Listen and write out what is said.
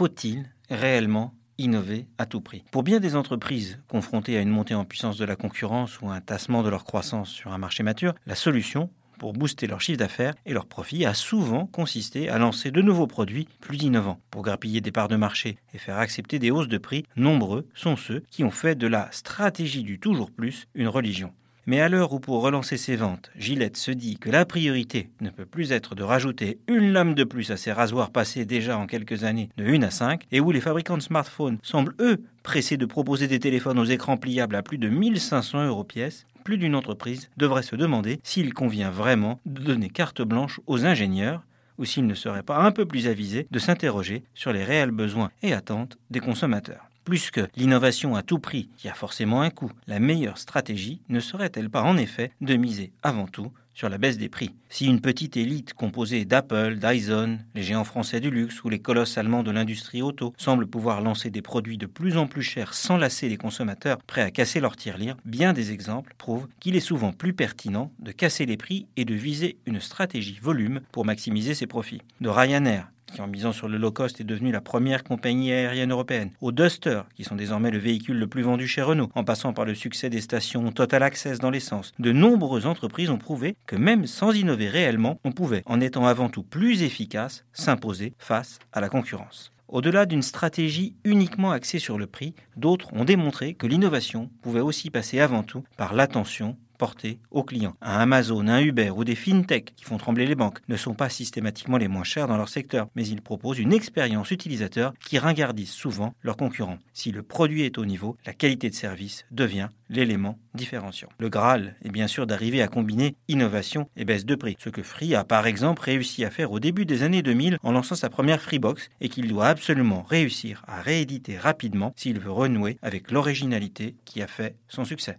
faut-il réellement innover à tout prix? Pour bien des entreprises confrontées à une montée en puissance de la concurrence ou un tassement de leur croissance sur un marché mature, la solution pour booster leur chiffre d'affaires et leur profit a souvent consisté à lancer de nouveaux produits plus innovants. Pour grappiller des parts de marché et faire accepter des hausses de prix, nombreux sont ceux qui ont fait de la stratégie du toujours plus une religion. Mais à l'heure où pour relancer ses ventes, Gillette se dit que la priorité ne peut plus être de rajouter une lame de plus à ses rasoirs passés déjà en quelques années de 1 à 5, et où les fabricants de smartphones semblent eux pressés de proposer des téléphones aux écrans pliables à plus de 1500 euros pièce, plus d'une entreprise devrait se demander s'il convient vraiment de donner carte blanche aux ingénieurs ou s'il ne serait pas un peu plus avisé de s'interroger sur les réels besoins et attentes des consommateurs. Plus que l'innovation à tout prix, qui a forcément un coût, la meilleure stratégie ne serait-elle pas en effet de miser avant tout sur la baisse des prix? Si une petite élite composée d'Apple, Dyson, les géants français du luxe ou les colosses allemands de l'industrie auto semble pouvoir lancer des produits de plus en plus chers sans lasser les consommateurs prêts à casser leur tirelire, bien des exemples prouvent qu'il est souvent plus pertinent de casser les prix et de viser une stratégie volume pour maximiser ses profits. De Ryanair qui en misant sur le low cost est devenue la première compagnie aérienne européenne, aux Duster, qui sont désormais le véhicule le plus vendu chez Renault, en passant par le succès des stations Total Access dans l'essence. De nombreuses entreprises ont prouvé que même sans innover réellement, on pouvait, en étant avant tout plus efficace, s'imposer face à la concurrence. Au-delà d'une stratégie uniquement axée sur le prix, d'autres ont démontré que l'innovation pouvait aussi passer avant tout par l'attention portés aux clients. Un Amazon, un Uber ou des fintech qui font trembler les banques ne sont pas systématiquement les moins chers dans leur secteur, mais ils proposent une expérience utilisateur qui ringardise souvent leurs concurrents. Si le produit est au niveau, la qualité de service devient l'élément différenciant. Le Graal est bien sûr d'arriver à combiner innovation et baisse de prix, ce que Free a par exemple réussi à faire au début des années 2000 en lançant sa première Freebox et qu'il doit absolument réussir à rééditer rapidement s'il veut renouer avec l'originalité qui a fait son succès.